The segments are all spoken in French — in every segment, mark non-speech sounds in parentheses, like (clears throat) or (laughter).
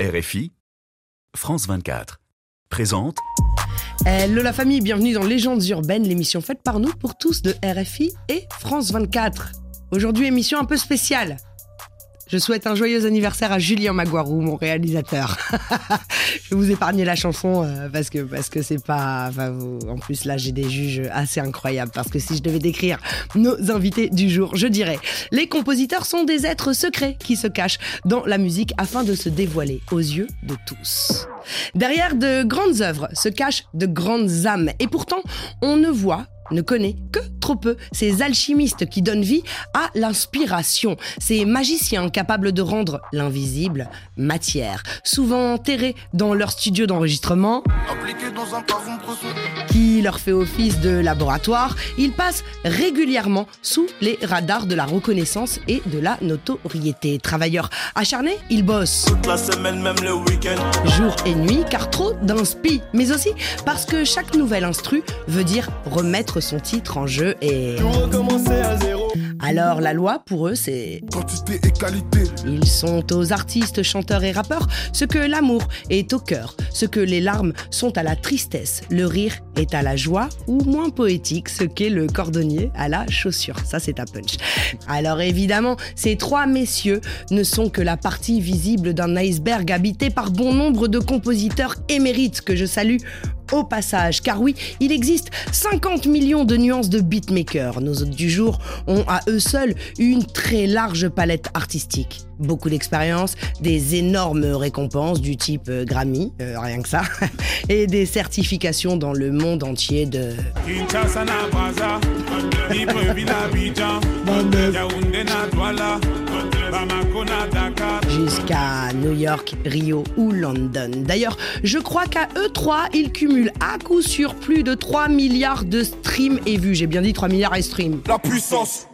RFI, France 24, présente Hello la famille, bienvenue dans Légendes urbaines, l'émission faite par nous pour tous de RFI et France 24. Aujourd'hui, émission un peu spéciale. Je souhaite un joyeux anniversaire à Julien Maguarou, mon réalisateur. (laughs) je vous épargner la chanson euh, parce que parce que c'est pas. enfin, en plus là, j'ai des juges assez incroyables parce que si je devais décrire nos invités du jour, je dirais les compositeurs sont des êtres secrets qui se cachent dans la musique afin de se dévoiler aux yeux de tous. Derrière de grandes œuvres se cachent de grandes âmes et pourtant on ne voit ne connaît que trop peu. Ces alchimistes qui donnent vie à l'inspiration, ces magiciens capables de rendre l'invisible matière, souvent enterrés dans leur studio d'enregistrement, qui leur fait office de laboratoire, ils passent régulièrement sous les radars de la reconnaissance et de la notoriété. Travailleurs acharnés, ils bossent Toute la semaine, jour et nuit, car trop d'inspi, mais aussi parce que chaque nouvel instru veut dire remettre son titre en jeu et... Tout recommencer à zéro. Alors la loi, pour eux, c'est... Quantité et qualité. Ils sont aux artistes, chanteurs et rappeurs ce que l'amour est au cœur, ce que les larmes sont à la tristesse, le rire est à la joie, ou moins poétique, ce qu'est le cordonnier à la chaussure. Ça, c'est un punch. Alors évidemment, ces trois messieurs ne sont que la partie visible d'un iceberg habité par bon nombre de compositeurs émérites que je salue au passage, car oui, il existe 50 millions de nuances de beatmakers. Nos hôtes du jour ont à eux seuls une très large palette artistique. Beaucoup d'expérience, des énormes récompenses du type euh, Grammy, euh, rien que ça, (laughs) et des certifications dans le monde entier de (laughs) jusqu'à New York, Rio ou London. D'ailleurs, je crois qu'à eux trois, ils cumulent à coup sûr plus de 3 milliards de streams et vues. J'ai bien dit 3 milliards et streams. La puissance.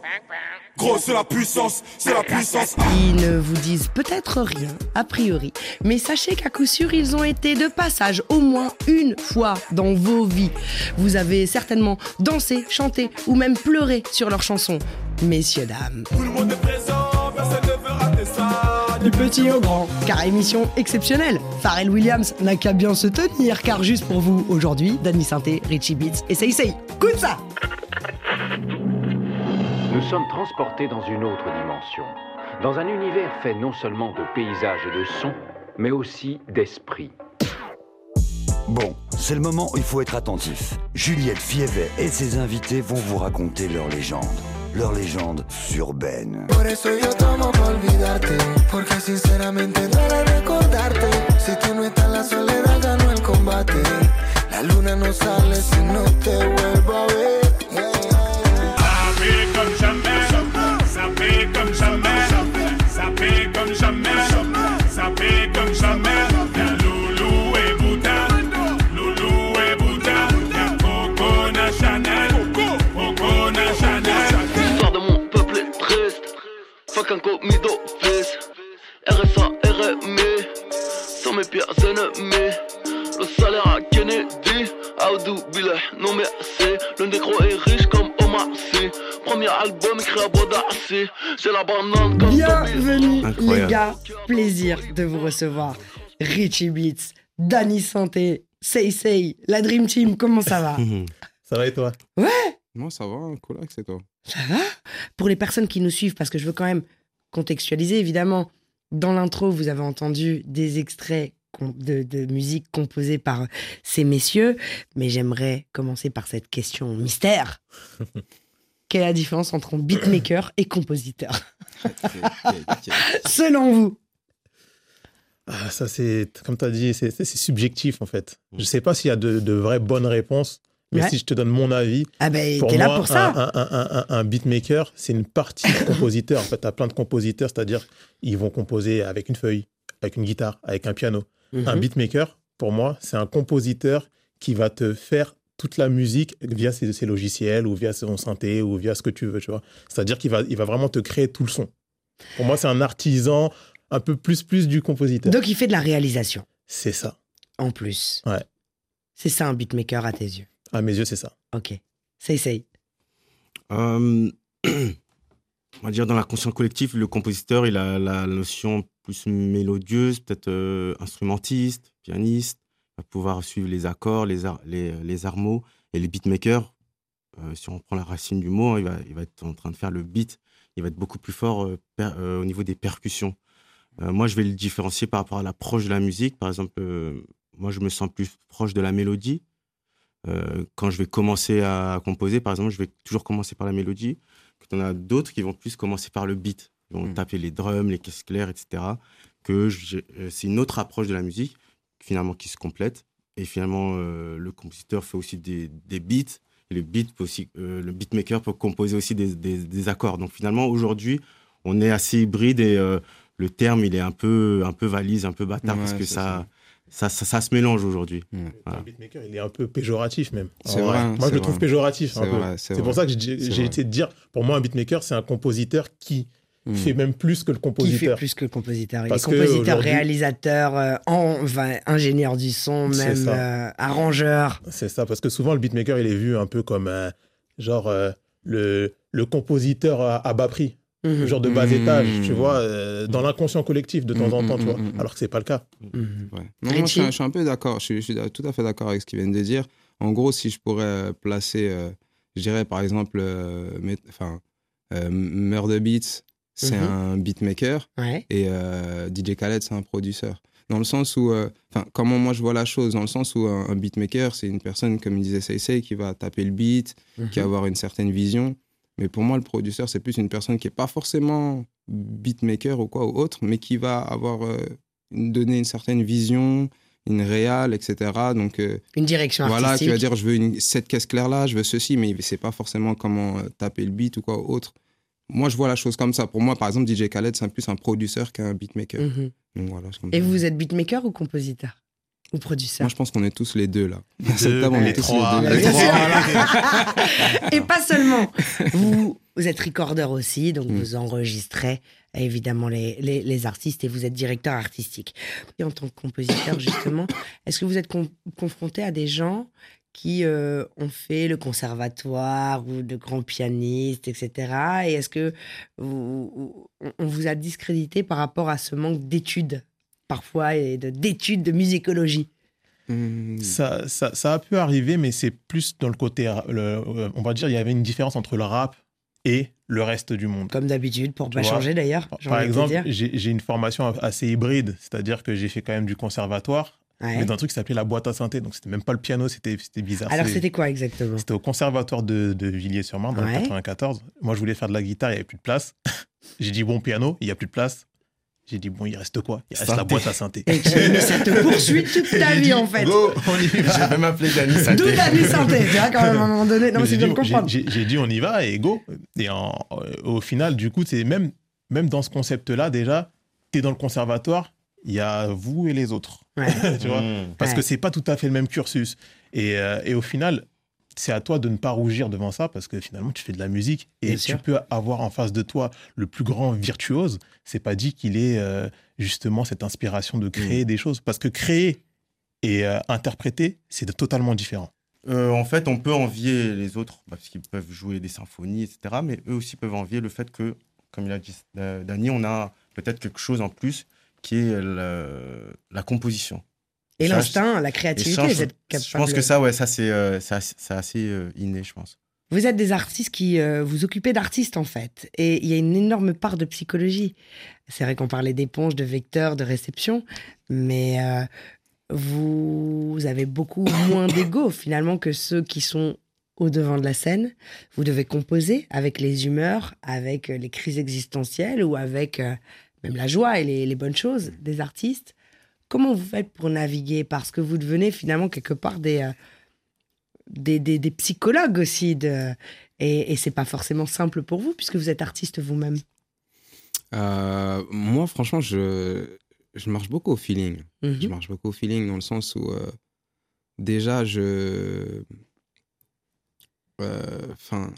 Gros, c'est la puissance. C'est la puissance. Ils ne vous disent peut-être rien, a priori, mais sachez qu'à coup sûr, ils ont été de passage au moins une fois dans vos vies. Vous avez certainement dansé, chanté ou même pleuré sur leurs chansons. Messieurs, dames. Tout le monde est présent. Personne ne veut rater ça. Du petit au grand. Car émission exceptionnelle. Pharrell Williams n'a qu'à bien se tenir, car juste pour vous, aujourd'hui, Danny Santé, Richie Beats et Say Say. Écoute ça Nous sommes transportés dans une autre dimension, dans un univers fait non seulement de paysages et de sons, mais aussi d'esprit. Bon, c'est le moment où il faut être attentif. Juliette Fievet et ses invités vont vous raconter leur légende. Leur légende urbaine. Por eso yo tomo pa olvidarte Porque sinceramente duele recordarte Si tú no estás la soledad ganó el combate La luna no sale si no Le salaire à Kennedy. Aoudou Billah, non merci. Le négro est riche comme Omar Sy. Premier album écrit à Bodassi. J'ai la banane comme Bienvenue les gars, plaisir de vous recevoir. Richie Beats, Danny Santé, Say Say, la Dream Team, comment ça va? (laughs) Ça va et toi? Ouais Moi, ça va, Colax, c'est toi Ça va? Pour les personnes qui nous suivent, parce que je veux quand même contextualiser, évidemment, dans l'intro, vous avez entendu des extraits de, de musique composée par ces messieurs, mais j'aimerais commencer par cette question mystère. (laughs) Quelle est la différence entre un beatmaker et compositeur? (laughs) Selon vous Ah, Ça, c'est, comme tu as dit, c'est, subjectif en fait. Je sais pas s'il y a de, de vraies bonnes réponses, mais Ouais. si je te donne mon avis, Ah ben, pour moi, là pour ça Un, un- un- un- un beatmaker, c'est une partie du compositeur. En fait, tu as plein de compositeurs, c'est-à-dire ils vont composer avec une feuille, avec une guitare, avec un piano. Un Mhm. beatmaker, pour moi, c'est un compositeur qui va te faire toute la musique via ses, ses logiciels ou via son synthé ou via ce que tu veux, tu vois. C'est-à-dire qu'il va, il va vraiment te créer tout le son. Pour moi, c'est un artisan un peu plus plus du compositeur. Donc il fait de la réalisation, C'est ça. en plus. Ouais. C'est ça un beatmaker à tes yeux. À mes yeux, c'est ça. Ok. Say say. Euh, (clears throat) on va dire dans la conscience collective, le compositeur, il a la notion plus mélodieuse, peut-être euh, instrumentiste, pianiste, va pouvoir suivre les accords, les, ar- les, les armos. Et les beatmakers, euh, si on prend la racine du mot, hein, il, va, il va être en train de faire le beat, il va être beaucoup plus fort euh, euh, au niveau des percussions. Euh, moi, je vais le différencier par rapport à l'approche de la musique. Par exemple, euh, moi, je me sens plus proche de la mélodie. Euh, quand je vais commencer à composer, par exemple, je vais toujours commencer par la mélodie. Quand on a d'autres qui vont plus commencer par le beat. Ils vont Mm. taper les drums, les caisses claires, etc. Que euh, c'est une autre approche de la musique, finalement, qui se complète. Et finalement, euh, le compositeur fait aussi des, des beats. Et le, beat peut aussi, euh, le beatmaker peut composer aussi des, des- des accords. Donc finalement, aujourd'hui, on est assez hybride et euh, le terme, il est un peu, un peu valise, un peu bâtard, Ouais, parce que ça ça. Ça, ça se mélange aujourd'hui. Voilà. Le beatmaker, il est un peu péjoratif même. Vrai. vrai, Moi, je le trouve vrai. péjoratif C'est pour ça que j'ai essayé de dire, pour moi, un beatmaker, c'est un compositeur qui Mm. fait même plus que le Qui fait compositeur. plus que le compositeur Il Parce est que compositeur, réalisateur, euh, en- enfin, ingénieur du son, même euh, arrangeur. C'est ça, parce que souvent, le beatmaker, il est vu un peu comme un, genre euh, le, le compositeur à, à bas prix. Le genre de bas étage, tu vois, euh, dans l'inconscient collectif de temps en Mhm, temps, tu vois. mhm, mhm. Alors que c'est pas le cas. Mhm. Ouais. Non, moi, je suis, Richie je suis un peu d'accord. Je suis, je suis tout à fait d'accord avec ce qu'ils viennent de dire. En gros, si je pourrais placer, euh, je dirais par exemple, euh, met- enfin, euh, Murder Beats, c'est Mhm. un beatmaker Ouais. et euh, DJ Khaled, c'est un producteur. Dans le sens où, euh, enfin, comment moi je vois la chose, dans le sens où un, un beatmaker, c'est une personne, comme il disait Seisei, qui va taper le beat, qui va Mhm. avoir une certaine vision. Mais pour moi, le producteur, c'est plus une personne qui n'est pas forcément beatmaker ou quoi ou autre, mais qui va avoir euh, une- donné une certaine vision, une réal, etc. Donc euh, Une direction voilà, artistique. qui va dire je veux une, cette caisse claire là, je veux ceci, mais il ne sait pas forcément comment euh, taper le beat ou quoi ou autre. Moi, je vois la chose comme ça. Pour moi, par exemple, DJ Khaled, c'est plus un producteur qu'un beatmaker. Mhm. Donc voilà, Et vous, êtes beatmaker ou compositeur Ou producteur Moi, je pense qu'on est tous les deux là. À (laughs) cette table, on est tous les deux. (laughs) (laughs) Et pas seulement. Vous, vous êtes recorder aussi, donc Mm. vous enregistrez évidemment les, les, les artistes et vous êtes directeur artistique. Et en tant que compositeur, justement, (coughs) est-ce que vous êtes con- confronté à des gens qui euh, ont fait le conservatoire ou de grands pianistes, etc. Et est-ce que vous- on- vous a discrédité par rapport à ce manque d'études parfois et de- d'études de musicologie? Hmm. Ça, ça, ça a pu arriver, mais c'est plus dans le côté. le- euh, on va dire, il y avait une différence entre le rap et le reste du monde. Comme d'habitude, pour Tu pas vois, changer d'ailleurs. Par exemple, j'ai une formation assez hybride, c'est-à-dire que j'ai fait quand même du conservatoire, Ouais. mais d'un truc qui s'appelait la boîte à synthé. Donc, c'était même pas le piano, c'était c'était bizarre. Alors, c'était quoi exactement? C'était au conservatoire de, de Villiers-sur-Marne, dans Ouais. le 94. Moi, je voulais faire de la guitare, il n'y avait plus de place. (laughs) j'ai dit, bon, piano, il n'y a plus de place. J'ai dit, bon, il reste quoi? Il reste la Synthé. boîte à synthé. Et mais ça te poursuit toute ta vie en fait. Go, on y va. J'ai même appelé Dani D'où ta vie santé, tu vois, quand même, à un moment donné. Non, mais Mais c'est bien dit, de comprendre. j'ai- dit, on y va et go. Et en- euh, au final, du coup, c'est même, même dans ce concept-là, déjà, tu es dans le conservatoire, il y a vous et les autres. Ouais. (laughs) tu vois Mmh. Parce Ouais. que c'est pas tout à fait le même cursus. Et, euh, et au final, c'est à toi de ne pas rougir devant ça parce que finalement, tu fais de la musique et Bien tu sûr. peux avoir en face de toi le plus grand virtuose. C'est pas dit qu'il ait euh, justement cette inspiration de créer Mm. des choses. Parce que créer et euh, interpréter, c'est totalement différent. Euh, en fait, on peut envier les autres parce qu'ils peuvent jouer des symphonies, etc. Mais eux aussi peuvent envier le fait que, comme il a dit euh, Dany, on a peut-être quelque chose en plus qui est la composition. Et l'instinct, la créativité, ça, vous je, êtes capable. je pense que ça, ouais, ça c'est euh, assez, euh, inné, je pense. Vous êtes des artistes qui euh, vous occupez d'artistes en fait. Et il y a une énorme part de psychologie. C'est vrai qu'on parlait d'éponge, de vecteur, de réception, mais euh, vous avez beaucoup (coughs) moins d'ego finalement que ceux qui sont au devant de la scène. Vous devez composer avec les humeurs, avec les crises existentielles ou avec même la joie et les, les bonnes choses des artistes. Comment vous faites pour naviguer? Parce que vous devenez finalement quelque part des, euh, des, des, des psychologues aussi. De, et, et c'est pas forcément simple pour vous puisque vous êtes artiste vous-même. Euh, moi, franchement, je, je marche beaucoup au feeling. Mhm. Je marche beaucoup au feeling dans le sens où, euh, déjà, je. Enfin,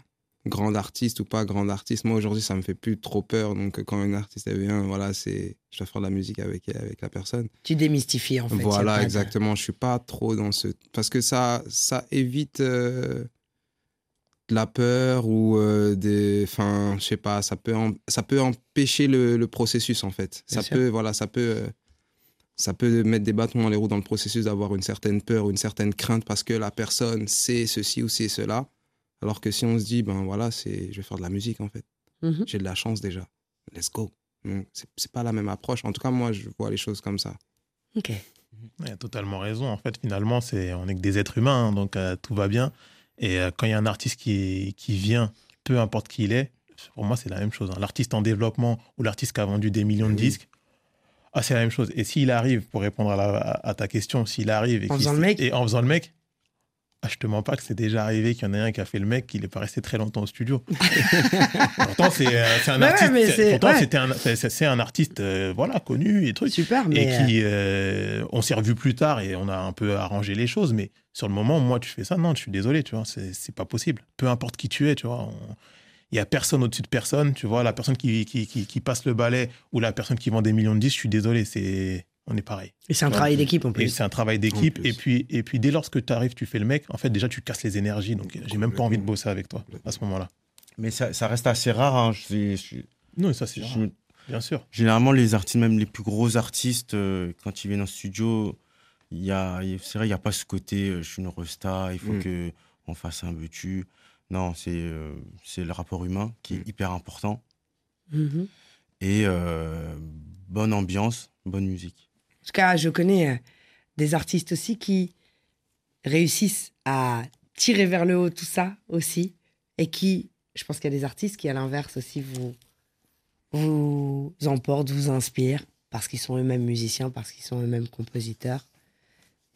grand artiste ou pas grand artiste, moi aujourd'hui, ça me fait plus trop peur. Donc, quand une artiste elle vient, voilà, c'est. Je dois faire de la musique avec, avec la personne. Tu démystifies en fait. Voilà, pas de- exactement. Je suis pas trop dans ce. Parce que ça, ça évite. euh, de la peur ou euh, des. Enfin, je sais pas, ça peut, ça peut empêcher le, le processus, en fait. Bien ça sûr. peut, voilà, ça peut. euh, ça peut mettre des bâtons dans les roues dans le processus d'avoir une certaine peur ou une certaine crainte parce que la personne sait ceci ou sait cela. Alors que si on se dit, ben voilà, c'est, je vais faire de la musique en fait. Mhm. J'ai de la chance déjà. Let's go. Donc, C'est, c'est pas la même approche. En tout cas, moi, je vois les choses comme ça. Ok. Il a totalement raison. En fait, finalement, c'est on est que des êtres humains, hein, donc euh, tout va bien. Et euh, quand il y a un artiste qui, qui vient, peu importe qui il est, pour moi, c'est la même chose. hein. L'artiste en développement ou l'artiste qui a vendu des millions de disques, ah, c'est la même chose. Et s'il arrive, pour répondre à, la- à- à ta question, s'il arrive et, En qu'il faisant s- le mec et en faisant le mec, ah, je te mens pas que c'est déjà arrivé qu'il y en ait un qui a fait le mec, qu'il n'est pas resté très longtemps au studio. (laughs) pourtant, c'est euh, un ouais, artiste. c'est- ouais. un- un artiste, euh, voilà, connu et truc Super, mais. et qui euh, on s'est revu plus tard et on a un peu arrangé les choses mais sur le moment moi tu fais ça non je suis désolé tu vois c'est pas possible peu importe qui tu es tu vois on- il y a personne au-dessus de personne tu vois la personne qui, qui, qui, qui passe le balai ou la personne qui vend des millions de disques je suis désolé c'est on est pareil Et c'est un travail d'équipe en et plus. c'est un travail d'équipe et puis et puis dès lors que tu arrives tu fais le mec en fait déjà tu casses les énergies donc j'ai même pas envie de bosser avec toi à ce moment-là Mais ça, ça reste assez rare. hein. Je non ça c'est bien sûr Généralement, les artistes, même les plus gros artistes, euh, quand ils viennent en studio, il y a, c'est vrai, il n'y a pas ce côté euh, je suis une resta, il faut Mm. que on fasse un butu. Non, c'est euh, c'est le rapport humain qui est hyper important. Mhm. Et euh, bonne ambiance, bonne musique. En tout cas, je connais euh, des artistes aussi qui réussissent à tirer vers le haut tout ça aussi. Et qui, je pense qu'il y a des artistes qui, à l'inverse aussi, vous, vous emportent, vous inspirent, parce qu'ils sont eux-mêmes musiciens, parce qu'ils sont eux-mêmes compositeurs.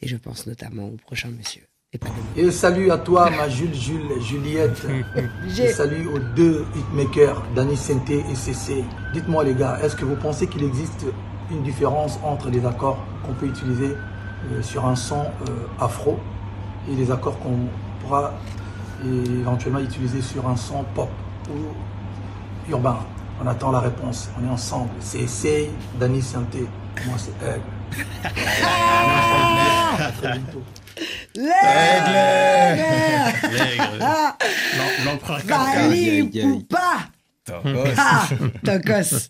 Et je pense notamment au prochain monsieur. Et salut à toi, ma Jules, Jules, Juliette. (laughs) Et salut aux deux hitmakers, Danny Senté et CC. Dites-moi les gars, est-ce que vous pensez qu'il existe une différence entre les accords qu'on peut utiliser euh, sur un son euh, afro et les accords qu'on pourra éventuellement utiliser sur un son pop ou urbain On attend la réponse. On est ensemble. C'est Danny Senté. Moi, c'est L'empereur. Poupa Ah, Tokos.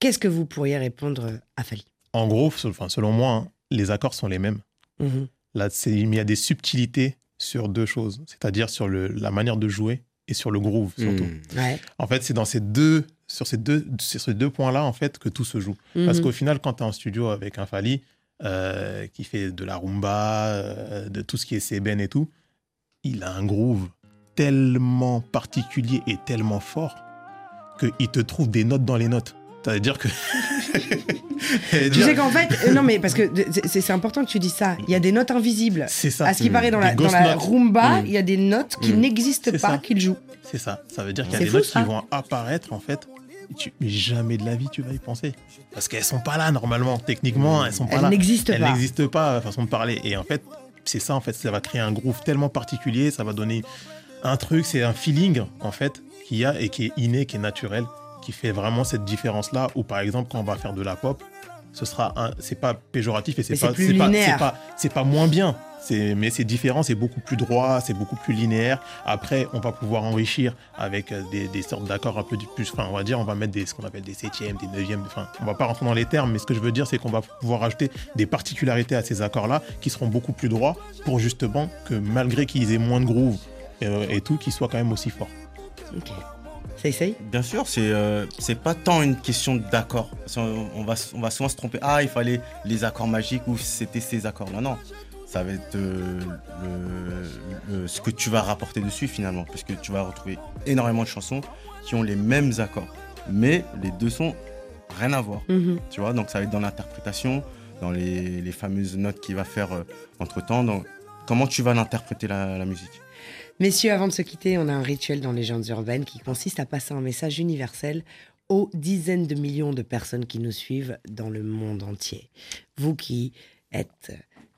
Qu'est-ce que vous pourriez répondre à Fali? En gros enfin, selon moi hein, les accords sont les mêmes Mhm. Là, il y a des subtilités sur deux choses, c'est-à-dire sur le, la manière de jouer et sur le groove surtout. Mm. Ouais. En fait, c'est dans ces deux, sur ces deux, sur ces deux points-là en fait que tout se joue. Parce Mhm. qu'au final, quand tu es en studio avec un Fali euh, qui fait de la rumba, euh, de tout ce qui est sében et tout, il a un groove tellement particulier et tellement fort qu'il te trouve des notes dans les notes. C'est-à-dire que. (laughs) Tu sais qu'en fait, euh, non mais parce que c'est important que tu dis ça. Il y a des notes invisibles. C'est ça. À ce qui paraît dans la, dans la rumba, Mm. il y a des notes qui Mm. n'existent pas, ça. qu'il joue. C'est ça. Ça veut dire qu'il y a des fou, notes ça. qui vont apparaître, en fait. tu- mais jamais de la vie, tu vas y penser. Parce qu'elles sont pas là, normalement. Techniquement, elles sont pas Elles là. n'existent Elles pas. n'existent pas, façon de parler. Et en fait, c'est ça, en fait. Ça va créer un groove tellement particulier. Ça va donner un truc, c'est un feeling, en fait, qu'il y a et qui est inné, qui est naturel, qui fait vraiment cette différence-là. Ou par exemple, quand on va faire de la pop, ce sera un, c'est pas péjoratif et c'est pas, c'est pas, pas moins bien. C'est, mais c'est différent, c'est beaucoup plus droit, c'est beaucoup plus linéaire. Après, on va pouvoir enrichir avec euh, des, des sortes d'accords un peu plus. Enfin, on va dire, on va mettre des, ce qu'on appelle des septièmes, des neuvièmes. Enfin, on va pas rentrer dans les termes, mais ce que je veux dire, c'est qu'on va pouvoir ajouter des particularités à ces accords-là qui seront beaucoup plus droits pour justement que malgré qu'ils aient moins de groove euh, et tout, qu'ils soient quand même aussi forts. Ça essaye Bien sûr, c'est euh, c'est pas tant une question d'accord. On, va, on va souvent se tromper. Ah, il fallait les accords magiques ou c'était ces accords-là. Non, ça va être euh, le- le- ce que tu vas rapporter dessus finalement. Parce que tu vas retrouver énormément de chansons qui ont les mêmes accords. Mais les deux sons, rien à voir. Mhm. Tu vois, donc ça va être dans l'interprétation, dans les, les fameuses notes qu'il va faire euh, entre-temps. Donc, comment tu vas l'interpréter la, la musique? Messieurs, avant de se quitter, on a un rituel dans Légendes urbaines qui consiste à passer un message universel aux dizaines de millions de personnes qui nous suivent dans le monde entier. Vous qui êtes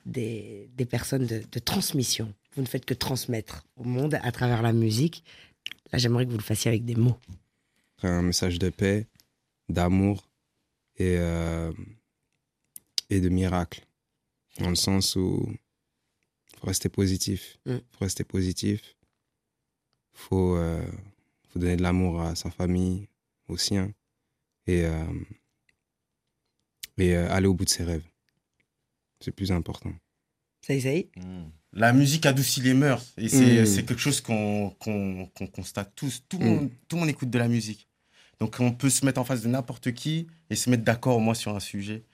des, des personnes de, de transmission, vous ne faites que transmettre au monde à travers la musique. Là, j'aimerais que vous le fassiez avec des mots. un message de paix, d'amour et, euh, et de miracle. Dans le sens où faut rester positif. Mm. faut rester positif. faut, euh, faut donner de l'amour à sa famille, aux siens, et, euh, et euh, aller au bout de ses rêves. C'est plus important. Ça y est. La musique adoucit les mœurs. Et c'est Mm. c'est quelque chose qu'on qu'on- qu'on constate tous. Tout le, Mm. monde, tout le monde écoute de la musique. Donc on peut se mettre en face de n'importe qui et se mettre d'accord au moins sur un sujet.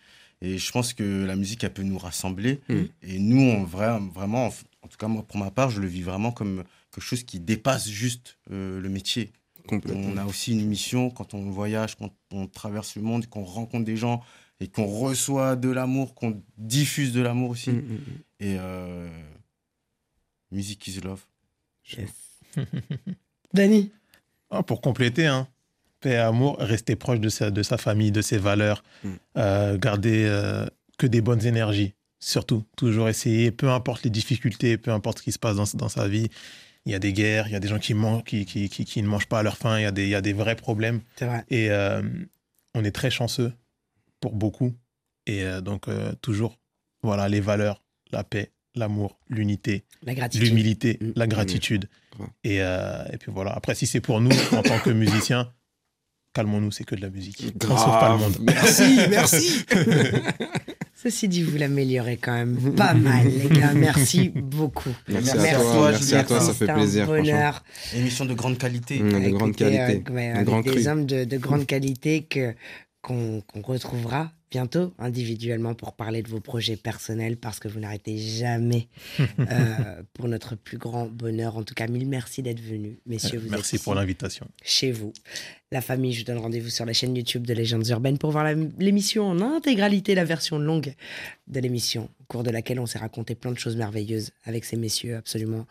Et je pense que la musique, elle peut nous rassembler. Mm. Et nous, on, vra- vraiment, en tout cas moi, pour ma part, je le vis vraiment comme quelque chose qui dépasse juste euh, le métier. Complètement. On a aussi une mission quand on voyage, quand on traverse le monde, qu'on rencontre des gens et qu'on reçoit de l'amour, qu'on diffuse de l'amour aussi. Mm, mm. Et euh, music is love. (laughs) Dani Ah, pour compléter, hein, paix et amour, rester proche de sa, de sa famille, de ses valeurs, Mm. euh, garder euh, que des bonnes énergies, surtout. Toujours essayer, peu importe les difficultés, peu importe ce qui se passe dans, dans sa vie. Il y a des guerres, il y a des gens qui, mangent, qui, qui, qui, qui ne mangent pas à leur faim, il y a des, il y a des vrais problèmes. Vrai. Et euh, on est très chanceux pour beaucoup. Et donc, toujours, voilà, les valeurs, la paix, l'amour, l'unité, La gratitude. l'humilité, Mm. la gratitude. Ouais. Et, euh, et puis voilà. Après, si c'est pour nous, en tant que musiciens, calmons-nous, c'est que de la musique. On sauve pas le monde. Merci, merci. (laughs) Ceci dit, vous l'améliorez quand même pas mal, les gars. Merci beaucoup. Merci, Merci à toi, merci à toi, ça fait plaisir. bonheur. Émission de grande qualité. Mm, de grande Écoutez, qualité, euh, ouais, avec grand des cru. hommes de, de grande qualité que qu'on retrouvera bientôt individuellement pour parler de vos projets personnels parce que vous n'arrêtez jamais (laughs) euh, pour notre plus grand bonheur. En tout cas, mille merci d'être venus, messieurs. Vous Merci êtes pour l'invitation. chez vous. La famille, je vous donne rendez-vous sur la chaîne YouTube de Légendes Urbaines pour voir l'émission en intégralité, la version longue de l'émission, au cours de laquelle on s'est raconté plein de choses merveilleuses avec ces messieurs absolument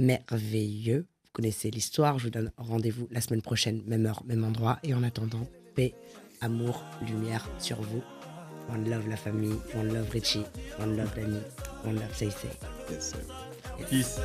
merveilleux. Vous connaissez l'histoire, je vous donne rendez-vous la semaine prochaine, même heure, même endroit. Et en attendant, paix, amour, lumière sur vous. One love la famille, one love Richie, one love Danny, one love Say Say. Yes, sir. Peace.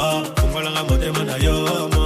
Ah ah, pourquoi la ramote